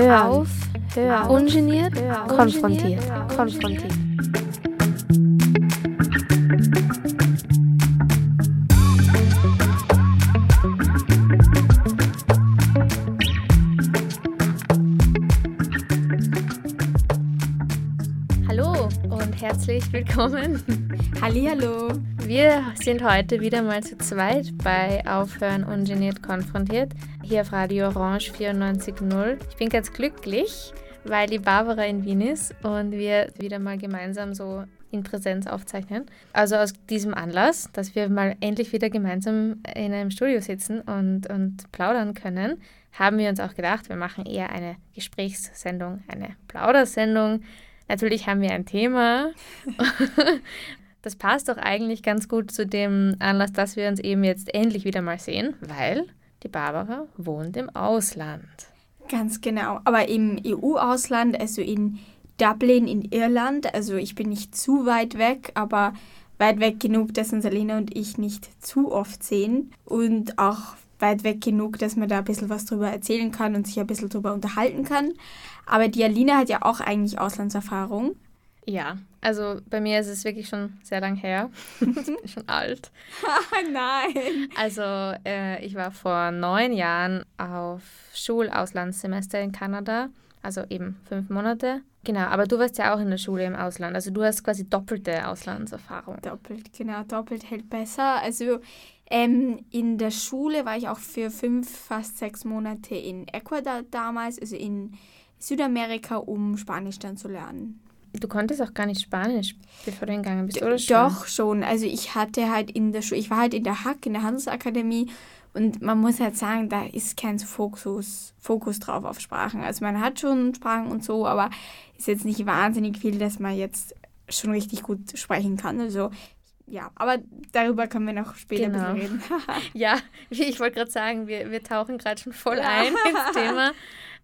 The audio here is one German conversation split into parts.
Hör auf, hör ungeniert, hör konfrontiert, konfrontiert. Hallo und herzlich willkommen. Hallo. Wir sind heute wieder mal zu zweit bei Aufhören ungeniert konfrontiert hier auf Radio Orange 94.0. Ich bin ganz glücklich, weil die Barbara in Wien ist und wir wieder mal gemeinsam so in Präsenz aufzeichnen. Also aus diesem Anlass, dass wir mal endlich wieder gemeinsam in einem Studio sitzen und, und plaudern können, haben wir uns auch gedacht, wir machen eher eine Gesprächssendung, eine Plaudersendung. Natürlich haben wir ein Thema. Das passt doch eigentlich ganz gut zu dem Anlass, dass wir uns eben jetzt endlich wieder mal sehen, weil die Barbara wohnt im Ausland. Ganz genau, aber im EU-Ausland, also in Dublin in Irland. Also ich bin nicht zu weit weg, aber weit weg genug, dass uns Alina und ich nicht zu oft sehen. Und auch weit weg genug, dass man da ein bisschen was drüber erzählen kann und sich ein bisschen drüber unterhalten kann. Aber die Alina hat ja auch eigentlich Auslandserfahrung. Ja, also bei mir ist es wirklich schon sehr lang her. ich bin schon alt. Nein. Also äh, ich war vor neun Jahren auf Schulauslandssemester in Kanada, also eben fünf Monate. Genau, aber du warst ja auch in der Schule im Ausland, also du hast quasi doppelte Auslandserfahrung. Doppelt, genau, doppelt hält besser. Also ähm, in der Schule war ich auch für fünf, fast sechs Monate in Ecuador damals, also in Südamerika, um Spanisch dann zu lernen. Du konntest auch gar nicht Spanisch, bevor du hingegangen bist, oder schon? Doch, schon. Also ich hatte halt in der Schule, ich war halt in der Hack, in der Handelsakademie und man muss halt sagen, da ist kein Fokus, Fokus drauf auf Sprachen. Also man hat schon Sprachen und so, aber ist jetzt nicht wahnsinnig viel, dass man jetzt schon richtig gut sprechen kann. Also ja, aber darüber können wir noch später genau. reden. ja, ich wollte gerade sagen, wir, wir tauchen gerade schon voll ein ins Thema.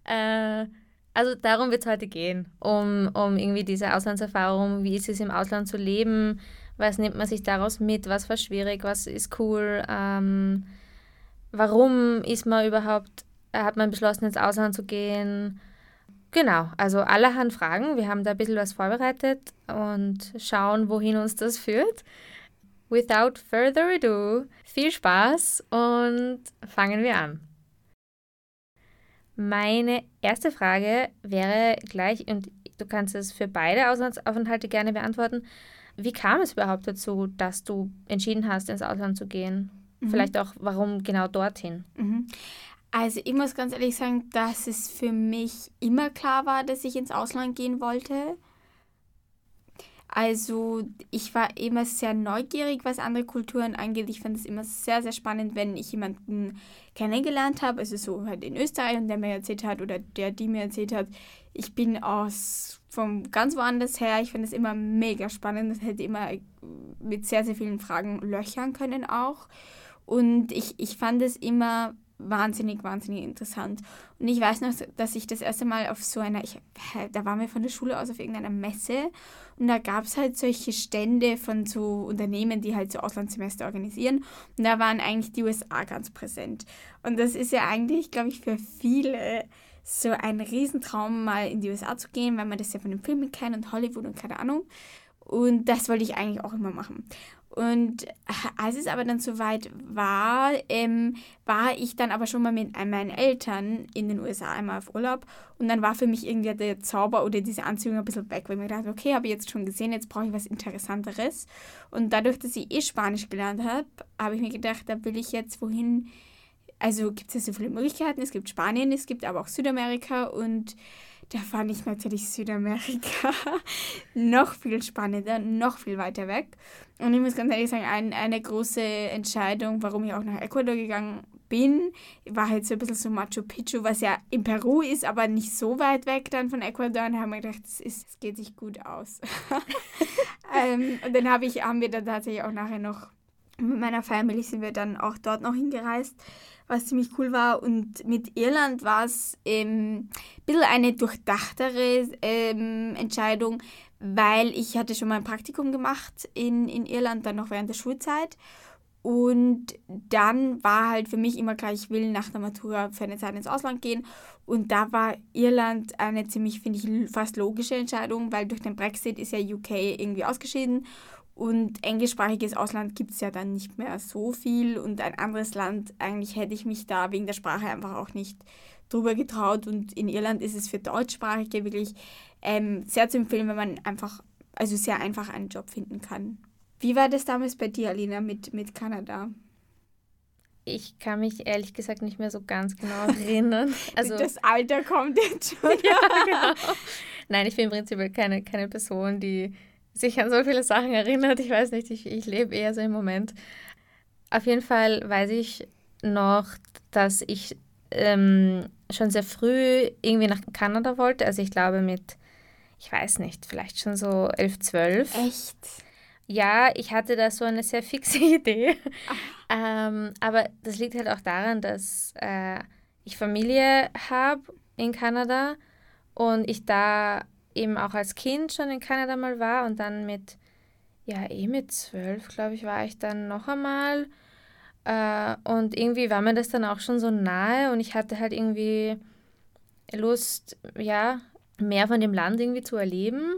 Äh, also darum wird es heute gehen, um, um irgendwie diese Auslandserfahrung, wie ist es im Ausland zu leben, was nimmt man sich daraus mit, was war schwierig, was ist cool, ähm, warum ist man überhaupt, hat man beschlossen, ins Ausland zu gehen. Genau, also allerhand Fragen. Wir haben da ein bisschen was vorbereitet und schauen, wohin uns das führt. Without further ado, viel Spaß und fangen wir an. Meine erste Frage wäre gleich, und du kannst es für beide Auslandsaufenthalte gerne beantworten. Wie kam es überhaupt dazu, dass du entschieden hast, ins Ausland zu gehen? Mhm. Vielleicht auch, warum genau dorthin? Mhm. Also ich muss ganz ehrlich sagen, dass es für mich immer klar war, dass ich ins Ausland gehen wollte. Also ich war immer sehr neugierig, was andere Kulturen angeht. Ich fand es immer sehr, sehr spannend, wenn ich jemanden kennengelernt habe, also so halt in Österreich und der mir erzählt hat oder der, die mir erzählt hat, ich bin aus vom ganz woanders her. Ich finde es immer mega spannend. Das hätte immer mit sehr, sehr vielen Fragen löchern können auch. Und ich, ich fand es immer wahnsinnig, wahnsinnig interessant. Und ich weiß noch, dass ich das erste Mal auf so einer, ich, da waren wir von der Schule aus auf irgendeiner Messe und da gab es halt solche Stände von so Unternehmen, die halt so Auslandssemester organisieren. Und da waren eigentlich die USA ganz präsent. Und das ist ja eigentlich, glaube ich, für viele so ein Riesentraum, mal in die USA zu gehen, weil man das ja von den Filmen kennt und Hollywood und keine Ahnung. Und das wollte ich eigentlich auch immer machen. Und als es aber dann soweit war, ähm, war ich dann aber schon mal mit meinen Eltern in den USA einmal auf Urlaub. Und dann war für mich irgendwie der Zauber oder diese Anziehung ein bisschen weg, weil ich mir dachte, okay, habe ich jetzt schon gesehen, jetzt brauche ich was Interessanteres. Und dadurch, dass ich eh Spanisch gelernt habe, habe ich mir gedacht, da will ich jetzt wohin. Also gibt es ja so viele Möglichkeiten. Es gibt Spanien, es gibt aber auch Südamerika und da fand ich natürlich Südamerika noch viel spannender, noch viel weiter weg. Und ich muss ganz ehrlich sagen, ein, eine große Entscheidung, warum ich auch nach Ecuador gegangen bin, war halt so ein bisschen so Machu Picchu, was ja in Peru ist, aber nicht so weit weg dann von Ecuador. Und da haben wir gedacht, es, es geht sich gut aus. ähm, und dann hab ich, haben wir dann tatsächlich auch nachher noch, mit meiner Family sind wir dann auch dort noch hingereist was ziemlich cool war. Und mit Irland war es ähm, ein bisschen eine durchdachtere ähm, Entscheidung, weil ich hatte schon mal ein Praktikum gemacht in, in Irland, dann noch während der Schulzeit. Und dann war halt für mich immer klar, ich will nach der Matura für eine Zeit ins Ausland gehen. Und da war Irland eine ziemlich, finde ich, fast logische Entscheidung, weil durch den Brexit ist ja UK irgendwie ausgeschieden. Und englischsprachiges Ausland gibt es ja dann nicht mehr so viel. Und ein anderes Land, eigentlich hätte ich mich da wegen der Sprache einfach auch nicht drüber getraut. Und in Irland ist es für Deutschsprachige wirklich ähm, sehr zu empfehlen, wenn man einfach, also sehr einfach einen Job finden kann. Wie war das damals bei dir, Alina, mit, mit Kanada? Ich kann mich ehrlich gesagt nicht mehr so ganz genau erinnern. Also, das Alter kommt jetzt schon. ja, genau. Nein, ich bin im Prinzip keine, keine Person, die sich an so viele Sachen erinnert. Ich weiß nicht, ich, ich lebe eher so im Moment. Auf jeden Fall weiß ich noch, dass ich ähm, schon sehr früh irgendwie nach Kanada wollte. Also ich glaube mit, ich weiß nicht, vielleicht schon so elf, zwölf. Echt? Ja, ich hatte da so eine sehr fixe Idee. ähm, aber das liegt halt auch daran, dass äh, ich Familie habe in Kanada und ich da eben auch als Kind schon in Kanada mal war und dann mit, ja, eh mit zwölf, glaube ich, war ich dann noch einmal. Äh, und irgendwie war mir das dann auch schon so nahe und ich hatte halt irgendwie Lust, ja, mehr von dem Land irgendwie zu erleben.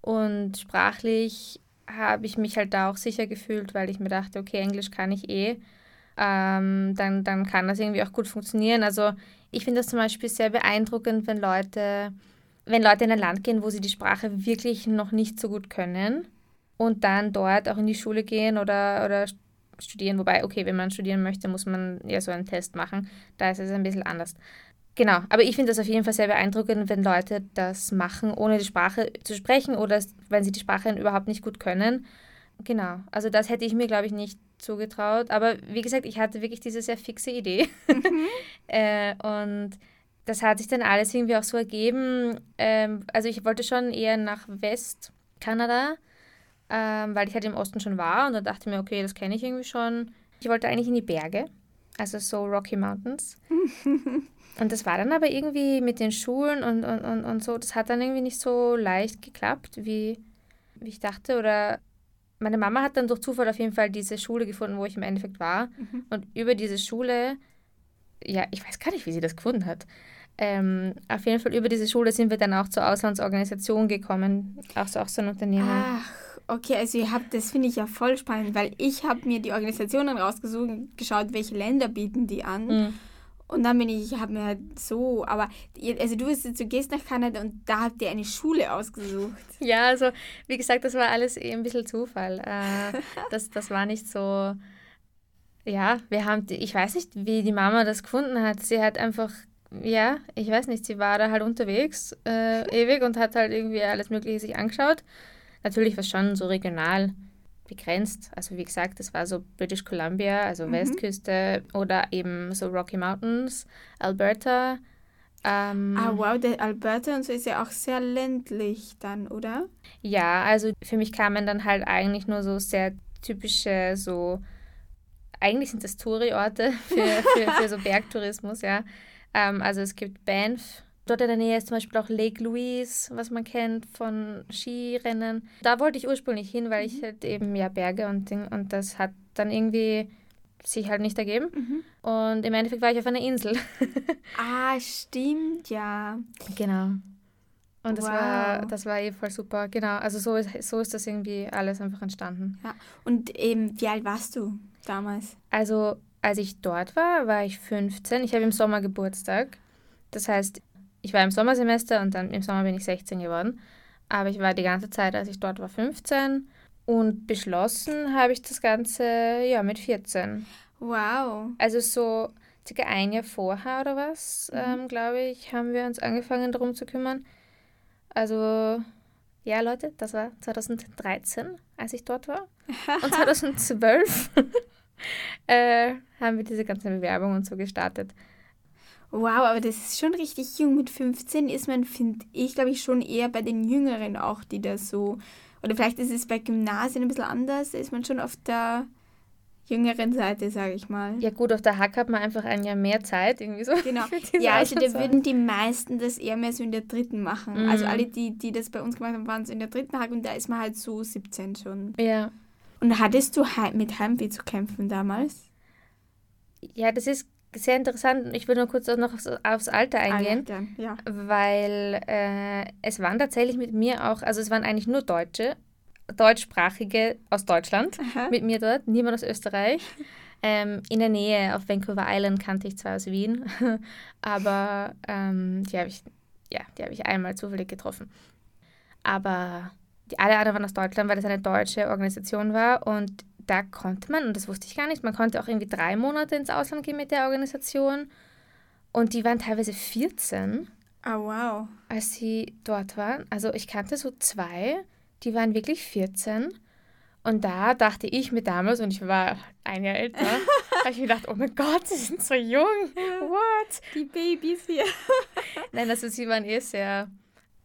Und sprachlich habe ich mich halt da auch sicher gefühlt, weil ich mir dachte, okay, Englisch kann ich eh. Ähm, dann, dann kann das irgendwie auch gut funktionieren. Also ich finde das zum Beispiel sehr beeindruckend, wenn Leute, wenn Leute in ein Land gehen, wo sie die Sprache wirklich noch nicht so gut können und dann dort auch in die Schule gehen oder, oder studieren. Wobei, okay, wenn man studieren möchte, muss man ja so einen Test machen. Da ist es ein bisschen anders. Genau, aber ich finde das auf jeden Fall sehr beeindruckend, wenn Leute das machen, ohne die Sprache zu sprechen oder wenn sie die Sprache überhaupt nicht gut können. Genau, also das hätte ich mir, glaube ich, nicht zugetraut. Aber wie gesagt, ich hatte wirklich diese sehr fixe Idee. Mhm. äh, und das hat sich dann alles irgendwie auch so ergeben. Ähm, also ich wollte schon eher nach Westkanada, ähm, weil ich halt im Osten schon war und dann dachte ich mir, okay, das kenne ich irgendwie schon. Ich wollte eigentlich in die Berge, also so Rocky Mountains. Und das war dann aber irgendwie mit den Schulen und, und, und, und so, das hat dann irgendwie nicht so leicht geklappt, wie, wie ich dachte. Oder meine Mama hat dann durch Zufall auf jeden Fall diese Schule gefunden, wo ich im Endeffekt war. Mhm. Und über diese Schule, ja, ich weiß gar nicht, wie sie das gefunden hat. Ähm, auf jeden Fall über diese Schule sind wir dann auch zur Auslandsorganisation gekommen, auch so, auch so ein Unternehmen. Ach, okay, also ihr habt, das finde ich ja voll spannend, weil ich habe mir die Organisationen rausgesucht, geschaut, welche Länder bieten die an. Mhm. Und dann bin ich, ich habe mir halt so, aber also du, du gehst nach Kanada und da habt ihr eine Schule ausgesucht. Ja, also wie gesagt, das war alles eh ein bisschen Zufall. Äh, das, das war nicht so, ja, wir haben, ich weiß nicht, wie die Mama das gefunden hat. Sie hat einfach, ja, ich weiß nicht, sie war da halt unterwegs äh, ewig und hat halt irgendwie alles Mögliche sich angeschaut. Natürlich war es schon so regional begrenzt. Also wie gesagt, das war so British Columbia, also mhm. Westküste oder eben so Rocky Mountains, Alberta. Ähm, ah wow, der Alberta und so ist ja auch sehr ländlich dann, oder? Ja, also für mich kamen dann halt eigentlich nur so sehr typische, so, eigentlich sind das Touri-Orte für, für, für so Bergtourismus, ja. Ähm, also es gibt Banff, Dort in der Nähe ist zum Beispiel auch Lake Louise, was man kennt von Skirennen. Da wollte ich ursprünglich hin, weil ich mhm. halt eben ja Berge und Ding und das hat dann irgendwie sich halt nicht ergeben. Mhm. Und im Endeffekt war ich auf einer Insel. ah, stimmt, ja. Genau. Und das wow. war das war eh voll super. Genau, also so ist, so ist das irgendwie alles einfach entstanden. Ja. Und ähm, wie alt warst du damals? Also als ich dort war, war ich 15. Ich habe im Sommer Geburtstag. Das heißt, ich war im Sommersemester und dann im Sommer bin ich 16 geworden. Aber ich war die ganze Zeit, als ich dort war, 15 und beschlossen habe ich das Ganze ja mit 14. Wow. Also so circa ein Jahr vorher oder was, mhm. ähm, glaube ich, haben wir uns angefangen darum zu kümmern. Also ja, Leute, das war 2013, als ich dort war. Und 2012 äh, haben wir diese ganze Bewerbung und so gestartet. Wow, aber das ist schon richtig jung. Mit 15 ist man, finde ich, glaube ich, schon eher bei den Jüngeren auch, die da so. Oder vielleicht ist es bei Gymnasien ein bisschen anders. Da ist man schon auf der jüngeren Seite, sage ich mal. Ja, gut, auf der Hack hat man einfach ein Jahr mehr Zeit, irgendwie so. Genau. Ja, also da würden die meisten das eher mehr so in der dritten machen. Also mhm. Also alle, die, die das bei uns gemacht haben, waren so in der dritten Hack und da ist man halt so 17 schon. Ja. Und hattest du mit Heimweh zu kämpfen damals? Ja, das ist sehr interessant. Ich will nur kurz noch aufs, aufs Alter eingehen, Alter, ja. weil äh, es waren tatsächlich mit mir auch, also es waren eigentlich nur Deutsche, deutschsprachige aus Deutschland Aha. mit mir dort, niemand aus Österreich. Ähm, in der Nähe auf Vancouver Island kannte ich zwei aus Wien, aber ähm, die habe ich, ja, die habe ich einmal zufällig getroffen. Aber die alle anderen waren aus Deutschland, weil das eine deutsche Organisation war und da konnte man, und das wusste ich gar nicht, man konnte auch irgendwie drei Monate ins Ausland gehen mit der Organisation und die waren teilweise 14, Oh, wow. als sie dort waren. Also ich kannte so zwei, die waren wirklich 14 und da dachte ich mir damals, und ich war ein Jahr älter, habe ich mir gedacht, oh mein Gott, sie sind so jung. What? Die Babys hier. Nein, also sie waren eh sehr,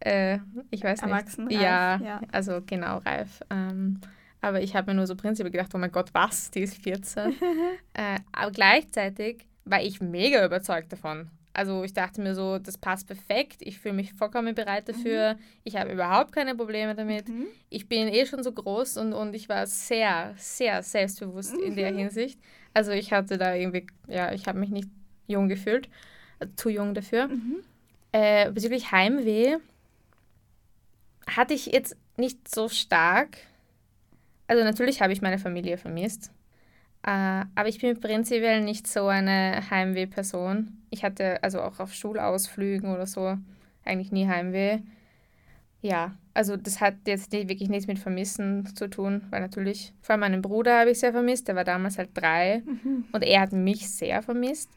äh, ich weiß nicht. Erwachsen, ja, ja. also genau, reif. Ähm, aber ich habe mir nur so prinzipiell gedacht, oh mein Gott, was, die ist 14. äh, aber gleichzeitig war ich mega überzeugt davon. Also ich dachte mir so, das passt perfekt, ich fühle mich vollkommen bereit dafür, ich habe überhaupt keine Probleme damit. Mhm. Ich bin eh schon so groß und, und ich war sehr, sehr selbstbewusst in der Hinsicht. Also ich hatte da irgendwie, ja, ich habe mich nicht jung gefühlt, äh, zu jung dafür. Mhm. Äh, bezüglich Heimweh hatte ich jetzt nicht so stark. Also natürlich habe ich meine Familie vermisst. Äh, aber ich bin prinzipiell nicht so eine Heimweh-Person. Ich hatte also auch auf Schulausflügen oder so eigentlich nie Heimweh. Ja, also das hat jetzt nicht, wirklich nichts mit Vermissen zu tun, weil natürlich, vor allem meinen Bruder habe ich sehr vermisst, der war damals halt drei Mhm. und er hat mich sehr vermisst,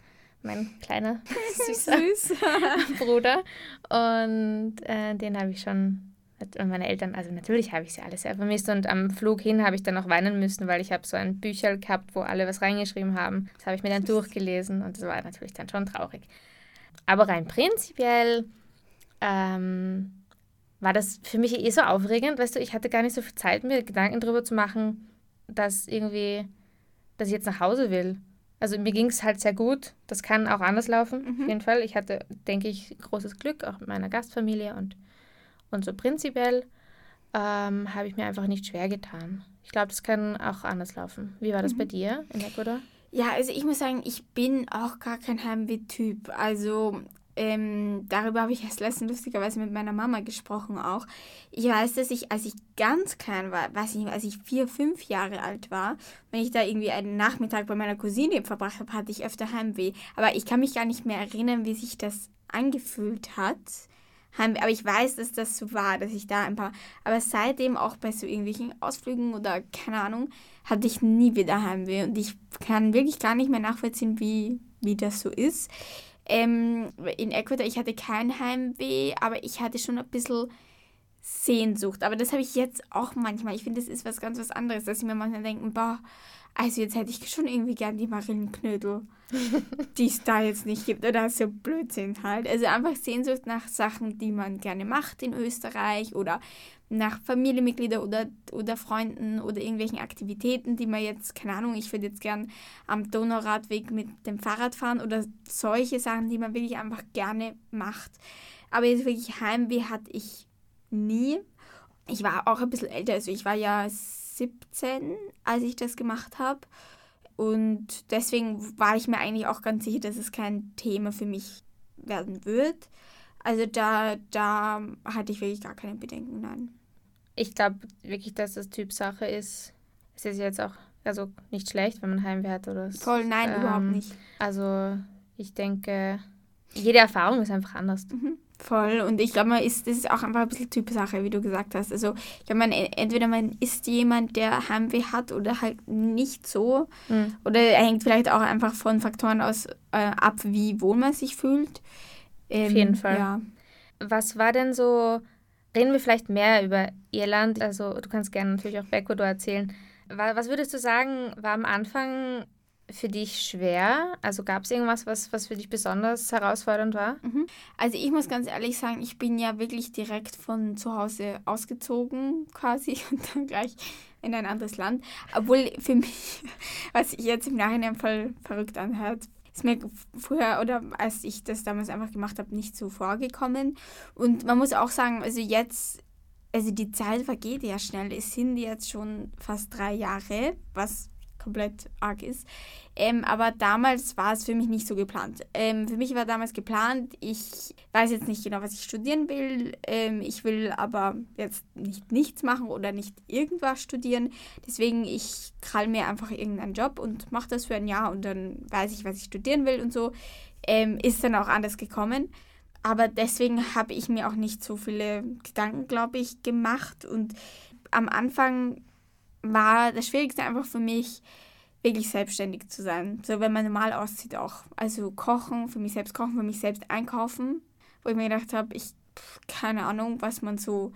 mein kleiner, süßer Süß. Bruder. Und äh, den habe ich schon, und meine Eltern, also natürlich habe ich sie alle sehr vermisst. Und am Flug hin habe ich dann auch weinen müssen, weil ich habe so ein Bücherl gehabt, wo alle was reingeschrieben haben. Das habe ich mir dann durchgelesen und das war natürlich dann schon traurig. Aber rein prinzipiell ähm, war das für mich eh so aufregend, weißt du, ich hatte gar nicht so viel Zeit, mir Gedanken darüber zu machen, dass irgendwie, dass ich jetzt nach Hause will. Also mir ging es halt sehr gut. Das kann auch anders laufen, auf jeden Fall. Ich hatte, denke ich, großes Glück, auch mit meiner Gastfamilie und, und so prinzipiell ähm, habe ich mir einfach nicht schwer getan. Ich glaube, das kann auch anders laufen. Wie war das bei dir in Ecuador? Ja, also ich muss sagen, ich bin auch gar kein Heimweh-Typ. Also ähm, darüber habe ich erst letztens lustigerweise mit meiner Mama gesprochen auch. Ich weiß, dass ich, als ich ganz klein war, weiß ich nicht, als ich vier, fünf Jahre alt war, wenn ich da irgendwie einen Nachmittag bei meiner Cousine verbracht habe, hatte ich öfter Heimweh. Aber ich kann mich gar nicht mehr erinnern, wie sich das angefühlt hat. Heimweh. Aber ich weiß, dass das so war, dass ich da ein paar. Aber seitdem auch bei so irgendwelchen Ausflügen oder keine Ahnung, hatte ich nie wieder Heimweh. Und ich kann wirklich gar nicht mehr nachvollziehen, wie, wie das so ist. Ähm, in Ecuador, ich hatte kein Heimweh, aber ich hatte schon ein bisschen Sehnsucht. Aber das habe ich jetzt auch manchmal. Ich finde, das ist was ganz was anderes, dass ich mir manchmal denke, boah, also jetzt hätte ich schon irgendwie gern die Marillenknödel, die es da jetzt nicht gibt. Oder so Blödsinn halt. Also einfach Sehnsucht nach Sachen, die man gerne macht in Österreich oder nach Familienmitgliedern oder, oder Freunden oder irgendwelchen Aktivitäten, die man jetzt, keine Ahnung, ich würde jetzt gern am Donauradweg mit dem Fahrrad fahren oder solche Sachen, die man wirklich einfach gerne macht. Aber jetzt wirklich Heimweh hatte ich nie. Ich war auch ein bisschen älter, also ich war ja 17, als ich das gemacht habe. Und deswegen war ich mir eigentlich auch ganz sicher, dass es kein Thema für mich werden wird. Also da, da hatte ich wirklich gar keine Bedenken, nein. Ich glaube wirklich, dass das Typsache ist. Es ist jetzt auch also nicht schlecht, wenn man Heimweh hat oder so. Voll, nein, Ähm, überhaupt nicht. Also ich denke, jede Erfahrung ist einfach anders. Voll. Und ich glaube, man ist, das ist auch einfach ein bisschen Typsache, wie du gesagt hast. Also, ich glaube, man, entweder man ist jemand, der Heimweh hat oder halt nicht so. Mhm. Oder hängt vielleicht auch einfach von Faktoren aus äh, ab, wie wohl man sich fühlt. Ähm, Auf jeden Fall. Ja. Was war denn so, reden wir vielleicht mehr über Irland, also du kannst gerne natürlich auch Ecuador erzählen. Wa- Was würdest du sagen, war am Anfang für dich schwer? Also gab es irgendwas, was, was für dich besonders herausfordernd war? Also ich muss ganz ehrlich sagen, ich bin ja wirklich direkt von zu Hause ausgezogen quasi und dann gleich in ein anderes Land. Obwohl für mich, was sich jetzt im Nachhinein voll verrückt anhört, ist mir früher oder als ich das damals einfach gemacht habe, nicht so vorgekommen. Und man muss auch sagen, also jetzt also die Zeit vergeht ja schnell. Es sind jetzt schon fast drei Jahre, was komplett arg ist. Ähm, aber damals war es für mich nicht so geplant. Ähm, für mich war damals geplant, ich weiß jetzt nicht genau, was ich studieren will. Ähm, ich will aber jetzt nicht nichts machen oder nicht irgendwas studieren. Deswegen, ich krall mir einfach irgendeinen Job und mache das für ein Jahr und dann weiß ich, was ich studieren will und so. Ähm, ist dann auch anders gekommen. Aber deswegen habe ich mir auch nicht so viele Gedanken, glaube ich, gemacht. Und am Anfang war das Schwierigste einfach für mich, wirklich selbstständig zu sein. So, wenn man normal aussieht auch. Also kochen, für mich selbst kochen, für mich selbst einkaufen. Wo ich mir gedacht habe, ich, keine Ahnung, was man so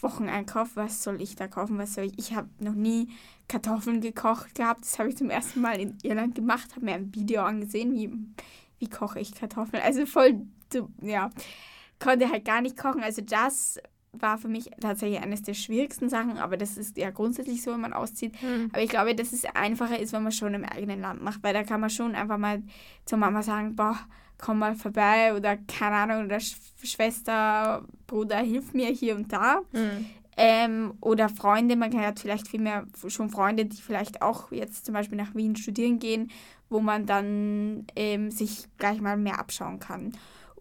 Wochen einkauft, was soll ich da kaufen, was soll ich. Ich habe noch nie Kartoffeln gekocht gehabt. Das habe ich zum ersten Mal in Irland gemacht, habe mir ein Video angesehen, wie, wie koche ich Kartoffeln. Also voll, ja, konnte halt gar nicht kochen. Also das war für mich tatsächlich eines der schwierigsten Sachen, aber das ist ja grundsätzlich so, wenn man auszieht. Mhm. Aber ich glaube, dass es einfacher ist, wenn man schon im eigenen Land macht, weil da kann man schon einfach mal zur Mama sagen, boah, komm mal vorbei oder keine Ahnung, oder Sch Schwester, Bruder, hilf mir hier und da. Mhm. Ähm, oder Freunde, man hat vielleicht viel mehr schon Freunde, die vielleicht auch jetzt zum Beispiel nach Wien studieren gehen, wo man dann ähm, sich gleich mal mehr abschauen kann.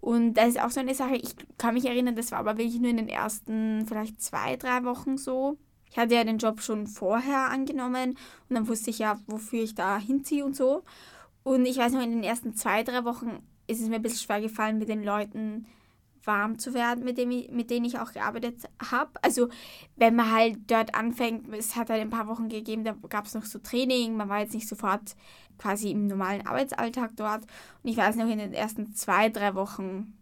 Und das ist auch so eine Sache, ich kann mich erinnern, das war aber wirklich nur in den ersten vielleicht zwei, drei Wochen so. Ich hatte ja den Job schon vorher angenommen und dann wusste ich ja, wofür ich da hinziehe und so. Und ich weiß noch, in den ersten zwei, drei Wochen ist es mir ein bisschen schwer gefallen, mit den Leuten warm zu werden, mit, dem mit denen ich auch gearbeitet habe. Also wenn man halt dort anfängt, es hat halt ein paar Wochen gegeben, da gab es noch so Training, man war jetzt nicht sofort quasi im normalen Arbeitsalltag dort. Und ich weiß noch, in den ersten zwei, drei Wochen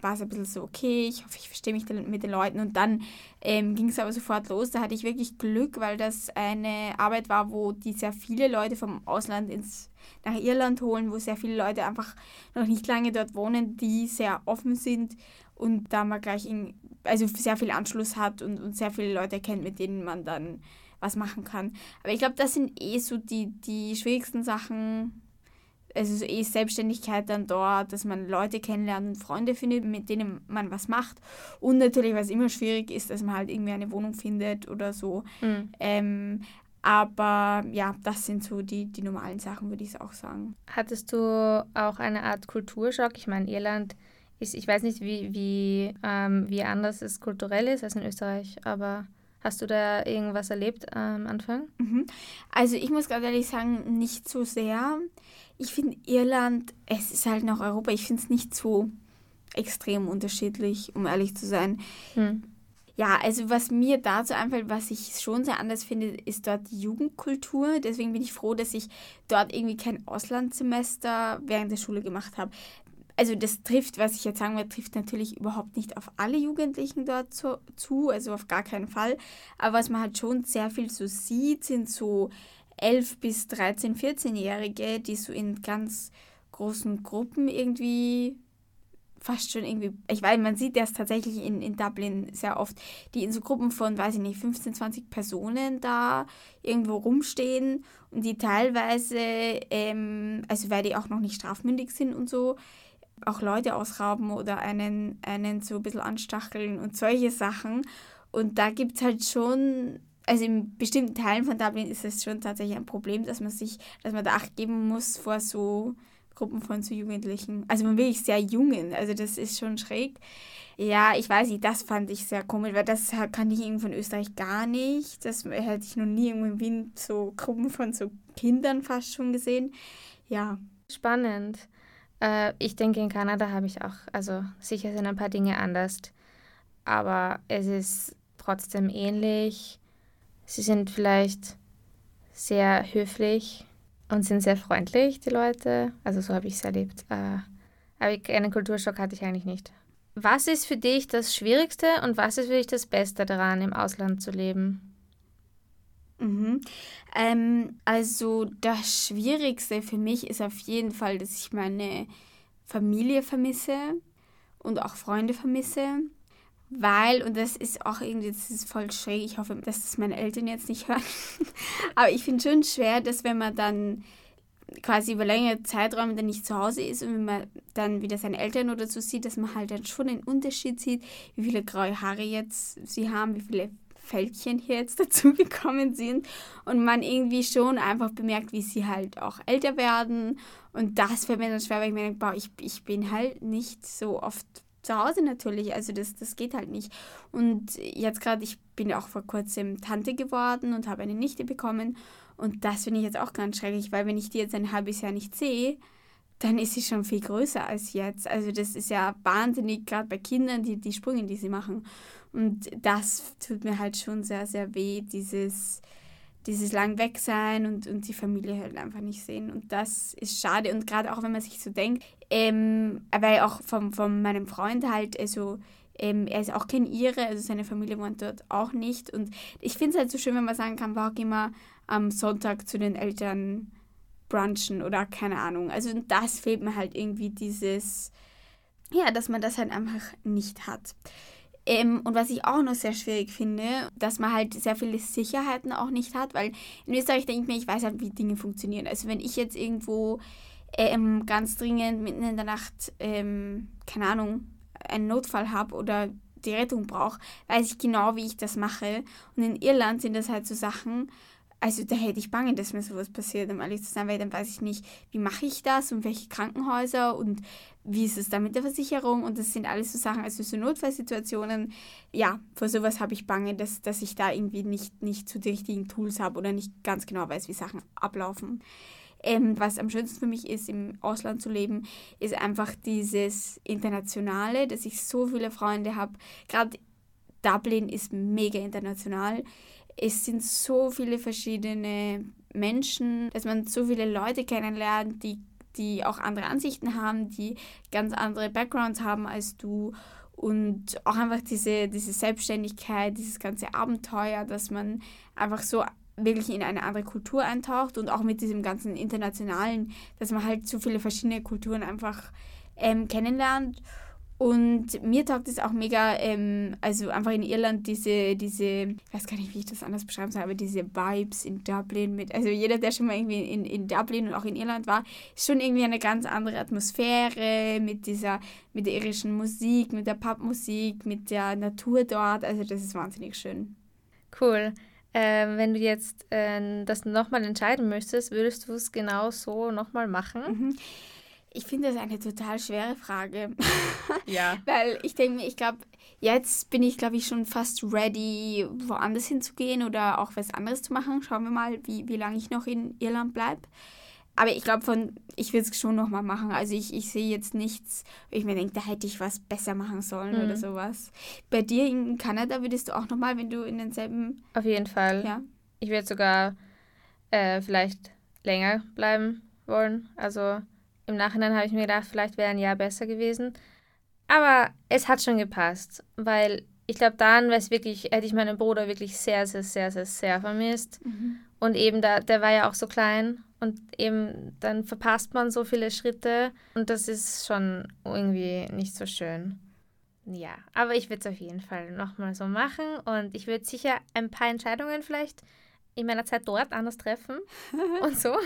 war es ein bisschen so, okay, ich hoffe, ich verstehe mich mit den Leuten. Und dann ähm, ging es aber sofort los. Da hatte ich wirklich Glück, weil das eine Arbeit war, wo die sehr viele Leute vom Ausland ins, nach Irland holen, wo sehr viele Leute einfach noch nicht lange dort wohnen, die sehr offen sind und da man gleich in, also sehr viel Anschluss hat und, und sehr viele Leute kennt, mit denen man dann was machen kann. Aber ich glaube, das sind eh so die, die schwierigsten Sachen, also so eh Selbstständigkeit dann dort, dass man Leute kennenlernt und Freunde findet, mit denen man was macht. Und natürlich, was immer schwierig ist, dass man halt irgendwie eine Wohnung findet oder so. Mhm. Ähm, aber ja, das sind so die, die normalen Sachen, würde ich auch sagen. Hattest du auch eine Art Kulturschock? Ich meine, Irland ist, ich weiß nicht, wie, wie, ähm, wie anders es kulturell ist als in Österreich, aber Hast du da irgendwas erlebt am Anfang? Mhm. Also ich muss ganz ehrlich sagen, nicht so sehr. Ich finde Irland, es ist halt noch Europa, ich finde es nicht so extrem unterschiedlich, um ehrlich zu sein. Hm. Ja, also was mir dazu einfällt, was ich schon sehr anders finde, ist dort die Jugendkultur. Deswegen bin ich froh, dass ich dort irgendwie kein Auslandssemester während der Schule gemacht habe also das trifft, was ich jetzt sagen werde, trifft natürlich überhaupt nicht auf alle Jugendlichen dort zu, zu, also auf gar keinen Fall. Aber was man halt schon sehr viel so sieht, sind so 11 bis 13, 14-Jährige, die so in ganz großen Gruppen irgendwie fast schon irgendwie, ich weiß, man sieht das tatsächlich in, in Dublin sehr oft, die in so Gruppen von, weiß ich nicht, 15, 20 Personen da irgendwo rumstehen und die teilweise, ähm, also weil die auch noch nicht strafmündig sind und so, auch Leute ausrauben oder einen, einen so ein bisschen anstacheln und solche Sachen. Und da gibt es halt schon, also in bestimmten Teilen von Dublin ist es schon tatsächlich ein Problem, dass man sich, dass man da Acht geben muss vor so Gruppen von so Jugendlichen. Also man wirklich sehr jungen, also das ist schon schräg. Ja, ich weiß nicht, das fand ich sehr komisch, weil das kann ich irgendwie von Österreich gar nicht. Das hätte ich noch nie irgendwo in Wien so Gruppen von so Kindern fast schon gesehen. Ja. Spannend. Äh, ich denke, in Kanada habe ich auch, also sicher sind ein paar Dinge anders, aber es ist trotzdem ähnlich. Sie sind vielleicht sehr höflich und sind sehr freundlich, die Leute. Also so habe ich es erlebt. Äh, aber einen Kulturschock hatte ich eigentlich nicht. Was ist für dich das Schwierigste und was ist für dich das Beste daran, im Ausland zu leben? Mhm. Ähm, also das Schwierigste für mich ist auf jeden Fall, dass ich meine Familie vermisse und auch Freunde vermisse. Weil, und das ist auch irgendwie, das ist voll schräg, ich hoffe, dass das meine Eltern jetzt nicht hören, aber ich finde schon schwer, dass wenn man dann quasi über längere Zeiträume dann nicht zu Hause ist und wenn man dann wieder seine Eltern oder so sieht, dass man halt dann schon den Unterschied sieht, wie viele graue Haare jetzt sie haben, wie viele Fältchen hier jetzt dazugekommen sind und man irgendwie schon einfach bemerkt, wie sie halt auch älter werden und das fällt mir dann schwer, weil ich mir denke, boah, ich, ich bin halt nicht so oft zu Hause natürlich, also das, das geht halt nicht. Und jetzt gerade, ich bin auch vor kurzem Tante geworden und habe eine Nichte bekommen und das finde ich jetzt auch ganz schrecklich, weil wenn ich die jetzt ein halbes Jahr nicht sehe, dann ist sie schon viel größer als jetzt. Also das ist ja wahnsinnig, gerade bei Kindern, die, die Sprünge, die sie machen. Und das tut mir halt schon sehr, sehr weh, dieses, dieses lang weg sein und, und die Familie halt einfach nicht sehen. Und das ist schade. Und gerade auch, wenn man sich so denkt, ähm, weil auch von, von meinem Freund halt, also ähm, er ist auch kein Ire, also seine Familie wohnt dort auch nicht. Und ich finde es halt so schön, wenn man sagen kann, wow, geh mal am Sonntag zu den Eltern brunchen oder keine Ahnung. Also das fehlt mir halt irgendwie dieses, ja, dass man das halt einfach nicht hat. Ähm, und was ich auch noch sehr schwierig finde, dass man halt sehr viele Sicherheiten auch nicht hat, weil in Österreich denke ich mir, ich weiß halt, wie Dinge funktionieren. Also wenn ich jetzt irgendwo ähm, ganz dringend mitten in der Nacht, ähm, keine Ahnung, einen Notfall habe oder die Rettung brauche, weiß ich genau, wie ich das mache. Und in Irland sind das halt so Sachen, also da hätte ich Bange, dass mir sowas passiert, um ehrlich zu sein, weil dann weiß ich nicht, wie mache ich das und welche Krankenhäuser und wie ist es da mit der Versicherung und das sind alles so Sachen, also so Notfallsituationen. Ja, vor sowas habe ich Bange, dass, dass ich da irgendwie nicht, nicht so die richtigen Tools habe oder nicht ganz genau weiß, wie Sachen ablaufen. Ähm, was am schönsten für mich ist, im Ausland zu leben, ist einfach dieses Internationale, dass ich so viele Freunde habe. Gerade Dublin ist mega international es sind so viele verschiedene Menschen, dass man so viele Leute kennenlernt, die, die auch andere Ansichten haben, die ganz andere Backgrounds haben als du. Und auch einfach diese, diese Selbstständigkeit, dieses ganze Abenteuer, dass man einfach so wirklich in eine andere Kultur eintaucht und auch mit diesem ganzen internationalen, dass man halt so viele verschiedene Kulturen einfach ähm, kennenlernt. Und mir taugt es auch mega, ähm, also einfach in Irland diese, diese, ich weiß gar nicht, wie ich das anders beschreiben soll, aber diese Vibes in Dublin mit, also jeder, der schon mal irgendwie in, in Dublin und auch in Irland war, ist schon irgendwie eine ganz andere Atmosphäre mit dieser, mit der irischen Musik, mit der Pubmusik, mit der Natur dort, also das ist wahnsinnig schön. Cool. Ähm, wenn du jetzt äh, das nochmal entscheiden möchtest, würdest du es genau so nochmal machen? Mhm. Ich finde das eine total schwere Frage. Ja. Weil ich denke mir, ich glaube, jetzt bin ich, glaube ich, schon fast ready, woanders hinzugehen oder auch was anderes zu machen. Schauen wir mal, wie, wie lange ich noch in Irland bleibe. Aber ich glaube, von ich will es schon nochmal machen. Also ich, ich sehe jetzt nichts, wo ich mir denke, da hätte ich was besser machen sollen mhm. oder sowas. Bei dir in Kanada würdest du auch nochmal, wenn du in denselben. Auf jeden Fall. Ja. Ich würde sogar äh, vielleicht länger bleiben wollen. Also im Nachhinein habe ich mir gedacht, vielleicht wäre ein Jahr besser gewesen. Aber es hat schon gepasst, weil ich glaube, dann wäre es wirklich, hätte ich meinen Bruder wirklich sehr, sehr, sehr, sehr, sehr vermisst. Mhm. Und eben, da, der war ja auch so klein und eben dann verpasst man so viele Schritte und das ist schon irgendwie nicht so schön. Ja, aber ich würde es auf jeden Fall nochmal so machen und ich würde sicher ein paar Entscheidungen vielleicht in meiner Zeit dort anders treffen und so.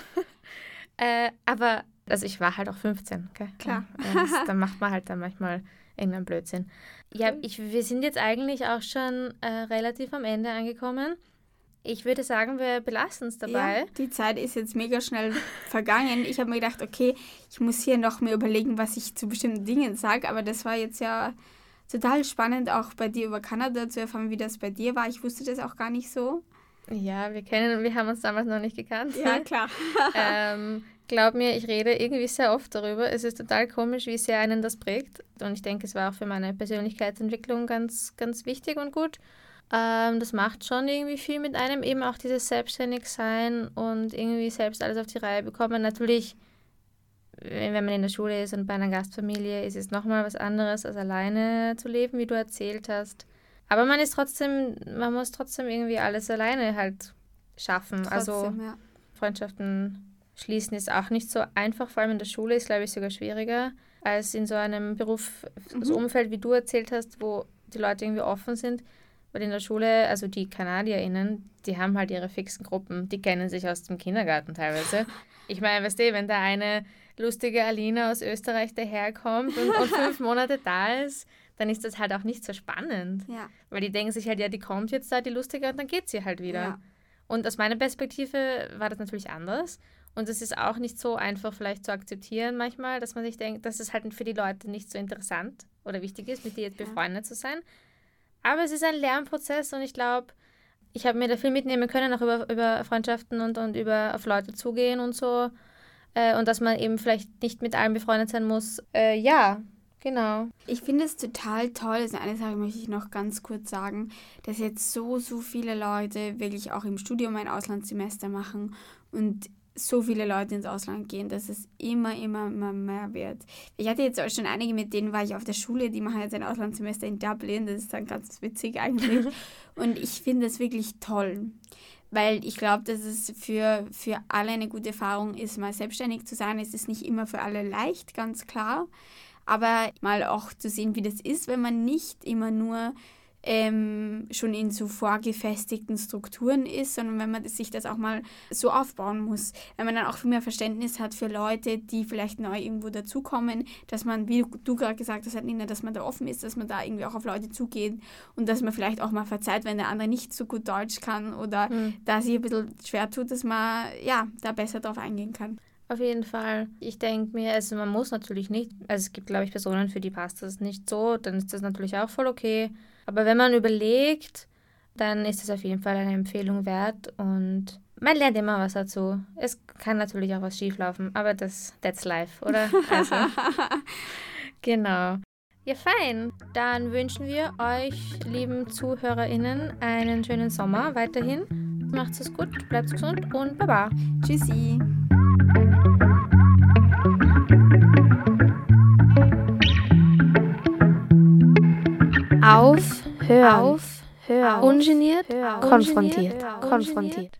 äh, aber also ich war halt auch 15, okay? Klar. Ja, dann macht man halt dann manchmal irgendeinen Blödsinn. Ja, ich, wir sind jetzt eigentlich auch schon äh, relativ am Ende angekommen. Ich würde sagen, wir belassen es dabei. Ja, die Zeit ist jetzt mega schnell vergangen. Ich habe mir gedacht, okay, ich muss hier noch mir überlegen, was ich zu bestimmten Dingen sage. Aber das war jetzt ja total spannend, auch bei dir über Kanada zu erfahren, wie das bei dir war. Ich wusste das auch gar nicht so. Ja, wir kennen, wir haben uns damals noch nicht gekannt. Ja, klar. ähm, glaub mir, ich rede irgendwie sehr oft darüber. Es ist total komisch, wie sehr einen das prägt. Und ich denke, es war auch für meine Persönlichkeitsentwicklung ganz, ganz wichtig und gut. Ähm, das macht schon irgendwie viel mit einem, eben auch dieses Selbstständigsein und irgendwie selbst alles auf die Reihe bekommen. Natürlich, wenn man in der Schule ist und bei einer Gastfamilie, ist es nochmal was anderes, als alleine zu leben, wie du erzählt hast. Aber man ist trotzdem, man muss trotzdem irgendwie alles alleine halt schaffen. Also trotzdem, also ja. Freundschaften Schließen ist auch nicht so einfach, vor allem in der Schule ist, glaube ich, sogar schwieriger als in so einem Beruf, mhm. so Umfeld, wie du erzählt hast, wo die Leute irgendwie offen sind. Weil in der Schule, also die KanadierInnen, die haben halt ihre fixen Gruppen, die kennen sich aus dem Kindergarten teilweise. Ich meine, weißt du, wenn da eine lustige Alina aus Österreich daherkommt und, und fünf Monate da ist, dann ist das halt auch nicht so spannend. Ja. Weil die denken sich halt, ja, die kommt jetzt da, die Lustige, und dann geht sie halt wieder. Ja. Und aus meiner Perspektive war das natürlich anders. Und es ist auch nicht so einfach vielleicht zu akzeptieren manchmal, dass man sich denkt, dass es halt für die Leute nicht so interessant oder wichtig ist, mit dir jetzt Ja. befreundet zu sein. Aber es ist ein Lernprozess und ich glaube, ich habe mir da viel mitnehmen können, auch über, über Freundschaften und, und über auf Leute zugehen und so. Äh, und dass man eben vielleicht nicht mit allen befreundet sein muss. Äh, ja, genau. Ich finde es total toll. Also eine Sache möchte ich noch ganz kurz sagen, dass jetzt so, so viele Leute wirklich auch im Studium ein Auslandssemester machen und so viele Leute ins Ausland gehen, dass es immer, immer, immer mehr wird. Ich hatte jetzt auch schon einige, mit denen war ich auf der Schule, die machen jetzt ein Auslandssemester in Dublin. Das ist dann ganz witzig eigentlich. und ich finde es wirklich toll. Weil ich glaube, dass es für, für alle eine gute Erfahrung ist, mal selbstständig zu sein. Es ist nicht immer für alle leicht, ganz klar. Aber mal auch zu sehen, wie das ist, wenn man nicht immer nur ähm, schon in so vorgefestigten Strukturen ist, sondern wenn man sich das auch mal so aufbauen muss. Wenn man dann auch viel mehr Verständnis hat für Leute, die vielleicht neu irgendwo dazukommen, dass man, wie du, du gerade gesagt hast, Nina, dass man da offen ist, dass man da irgendwie auch auf Leute zugeht und dass man vielleicht auch mal verzeiht, wenn der andere nicht so gut Deutsch kann oder Mhm. da sich ein bisschen schwer tut, dass man ja da besser drauf eingehen kann. Auf jeden Fall. Ich denke mir, also man muss natürlich nicht, also es gibt, glaube ich, Personen, für die passt das nicht so, dann ist das natürlich auch voll okay. Aber wenn man überlegt, dann ist es auf jeden Fall eine Empfehlung wert und man lernt immer was dazu. Es kann natürlich auch was schieflaufen, aber das, that's life, oder? Also, genau. Ja, fein. Dann wünschen wir euch, lieben ZuhörerInnen, einen schönen Sommer weiterhin. Macht's es gut, bleibt gesund und Baba. Tschüssi. Auf, hören, Auf, hören, ungeniert, hören, konfrontiert, ungeniert, konfrontiert.